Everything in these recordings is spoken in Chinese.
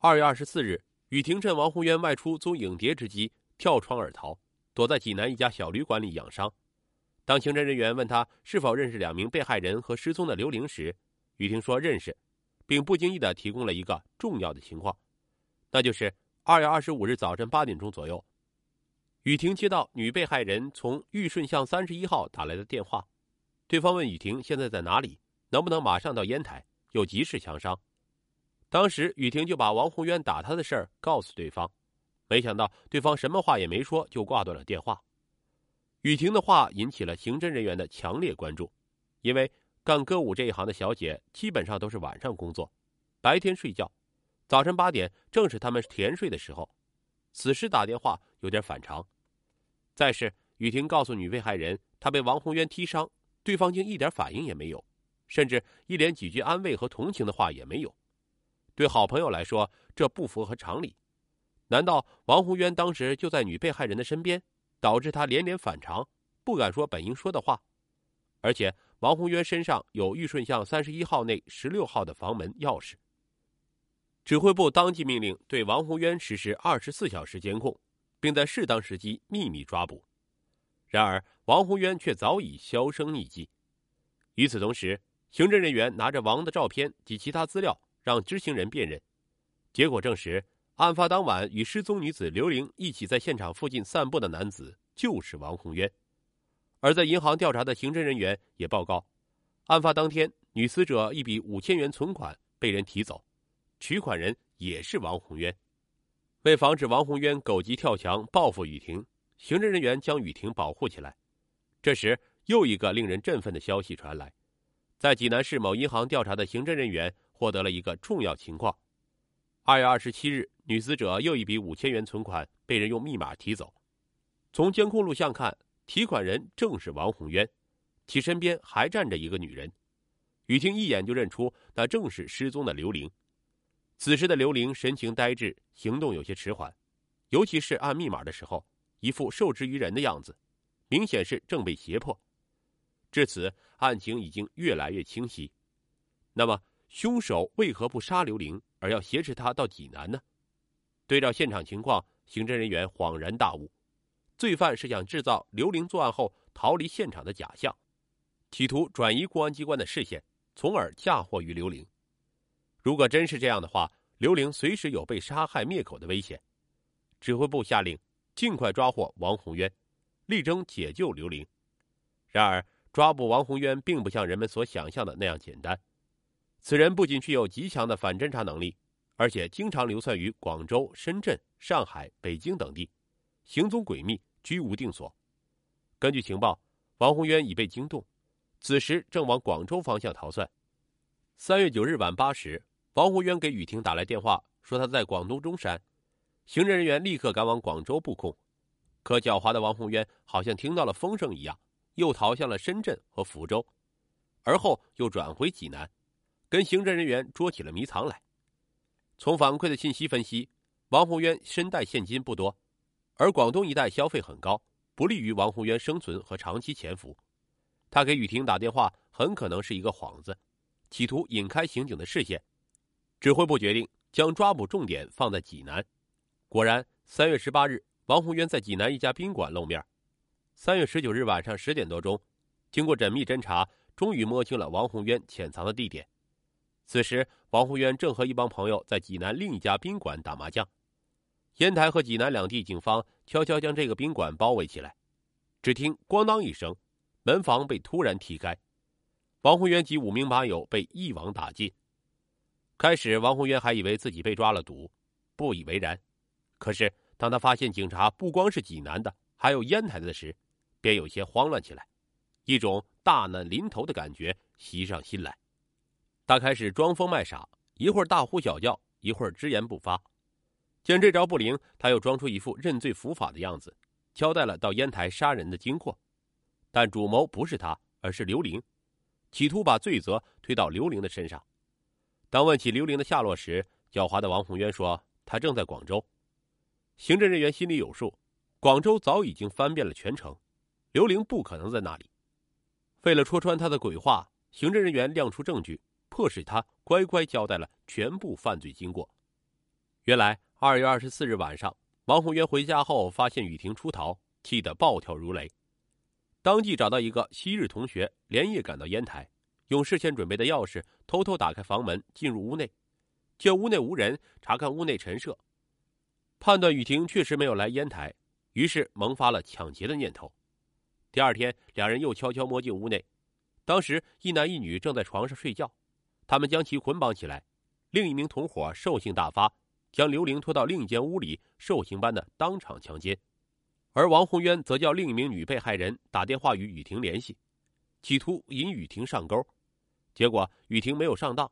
二月二十四日，雨婷趁王宏渊外出租影碟之机，跳窗而逃，躲在济南一家小旅馆里养伤。当刑侦人员问他是否认识两名被害人和失踪的刘玲时，雨婷说认识，并不经意的提供了一个重要的情况，那就是二月二十五日早晨八点钟左右，雨婷接到女被害人从玉顺巷三十一号打来的电话，对方问雨婷现在在哪里，能不能马上到烟台，有急事强伤。当时雨婷就把王宏渊打她的事儿告诉对方，没想到对方什么话也没说就挂断了电话。雨婷的话引起了刑侦人员的强烈关注，因为干歌舞这一行的小姐基本上都是晚上工作，白天睡觉，早晨八点正是他们甜睡的时候，此时打电话有点反常。再是雨婷告诉女被害人她被王宏渊踢伤，对方竟一点反应也没有，甚至一连几句安慰和同情的话也没有。对好朋友来说，这不符合常理。难道王宏渊当时就在女被害人的身边，导致他连连反常，不敢说本应说的话？而且王宏渊身上有玉顺巷三十一号内十六号的房门钥匙。指挥部当即命令对王宏渊实施二十四小时监控，并在适当时机秘密抓捕。然而，王宏渊却早已销声匿迹。与此同时，刑侦人员拿着王的照片及其他资料。让知情人辨认，结果证实，案发当晚与失踪女子刘玲一起在现场附近散步的男子就是王宏渊。而在银行调查的刑侦人员也报告，案发当天女死者一笔五千元存款被人提走，取款人也是王宏渊。为防止王宏渊狗急跳墙报复雨婷，刑侦人员将雨婷保护起来。这时，又一个令人振奋的消息传来，在济南市某银行调查的刑侦人员。获得了一个重要情况：二月二十七日，女死者又一笔五千元存款被人用密码提走。从监控录像看，提款人正是王宏渊，其身边还站着一个女人。雨婷一眼就认出那正是失踪的刘玲。此时的刘玲神情呆滞，行动有些迟缓，尤其是按密码的时候，一副受制于人的样子，明显是正被胁迫。至此，案情已经越来越清晰。那么？凶手为何不杀刘玲，而要挟持她到济南呢？对照现场情况，刑侦人员恍然大悟：罪犯是想制造刘玲作案后逃离现场的假象，企图转移公安机关的视线，从而嫁祸于刘玲。如果真是这样的话，刘玲随时有被杀害灭口的危险。指挥部下令尽快抓获王宏渊，力争解救刘玲。然而，抓捕王宏渊并不像人们所想象的那样简单。此人不仅具有极强的反侦查能力，而且经常流窜于广州、深圳、上海、北京等地，行踪诡秘，居无定所。根据情报，王宏渊已被惊动，此时正往广州方向逃窜。三月九日晚八时，王宏渊给雨婷打来电话，说他在广东中山。刑侦人员立刻赶往广州布控，可狡猾的王宏渊好像听到了风声一样，又逃向了深圳和福州，而后又转回济南。跟刑侦人员捉起了迷藏来。从反馈的信息分析，王宏渊身带现金不多，而广东一带消费很高，不利于王宏渊生存和长期潜伏。他给雨婷打电话很可能是一个幌子，企图引开刑警的视线。指挥部决定将抓捕重点放在济南。果然，三月十八日，王宏渊在济南一家宾馆露面。三月十九日晚上十点多钟，经过缜密侦查，终于摸清了王宏渊潜藏的地点。此时，王宏渊正和一帮朋友在济南另一家宾馆打麻将。烟台和济南两地警方悄悄将这个宾馆包围起来。只听“咣当”一声，门房被突然踢开，王宏渊及五名麻友被一网打尽。开始，王宏渊还以为自己被抓了赌，不以为然。可是，当他发现警察不光是济南的，还有烟台的时，便有些慌乱起来，一种大难临头的感觉袭上心来。他开始装疯卖傻，一会儿大呼小叫，一会儿只言不发。见这招不灵，他又装出一副认罪伏法的样子，交代了到烟台杀人的经过。但主谋不是他，而是刘玲，企图把罪责推到刘玲的身上。当问起刘玲的下落时，狡猾的王宏渊说他正在广州。刑侦人员心里有数，广州早已经翻遍了全城，刘玲不可能在那里。为了戳穿他的鬼话，刑侦人员亮出证据。迫使他乖乖交代了全部犯罪经过。原来二月二十四日晚上，王红渊回家后发现雨婷出逃，气得暴跳如雷，当即找到一个昔日同学，连夜赶到烟台，用事先准备的钥匙偷偷打开房门进入屋内，见屋内无人，查看屋内陈设，判断雨婷确实没有来烟台，于是萌发了抢劫的念头。第二天，两人又悄悄摸进屋内，当时一男一女正在床上睡觉，他们将其捆绑起来，另一名同伙兽性大发。将刘玲拖到另一间屋里，兽刑般的当场强奸，而王宏渊则叫另一名女被害人打电话与雨婷联系，企图引雨婷上钩，结果雨婷没有上当，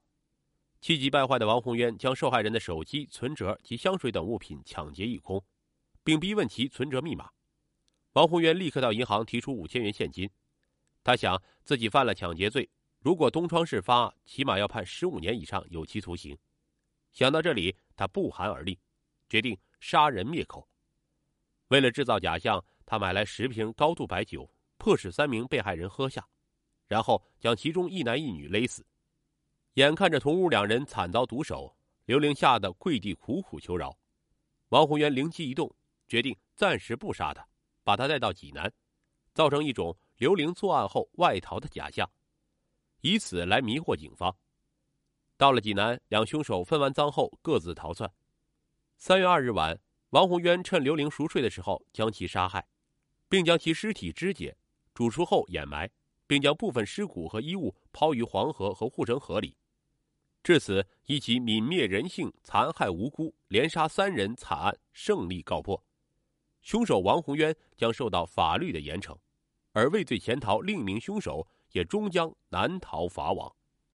气急败坏的王宏渊将受害人的手机、存折及香水等物品抢劫一空，并逼问其存折密码。王宏渊立刻到银行提出五千元现金，他想自己犯了抢劫罪，如果东窗事发，起码要判十五年以上有期徒刑。想到这里，他不寒而栗，决定杀人灭口。为了制造假象，他买来十瓶高度白酒，迫使三名被害人喝下，然后将其中一男一女勒死。眼看着同屋两人惨遭毒手，刘玲吓得跪地苦苦求饶。王宏元灵机一动，决定暂时不杀他，把他带到济南，造成一种刘玲作案后外逃的假象，以此来迷惑警方。到了济南，两凶手分完赃后各自逃窜。三月二日晚，王宏渊趁刘玲熟睡的时候将其杀害，并将其尸体肢解、煮熟后掩埋，并将部分尸骨和衣物抛于黄河和护城河里。至此，一起泯灭人性、残害无辜、连杀三人惨案胜利告破。凶手王宏渊将受到法律的严惩，而畏罪潜逃另一名凶手也终将难逃法网。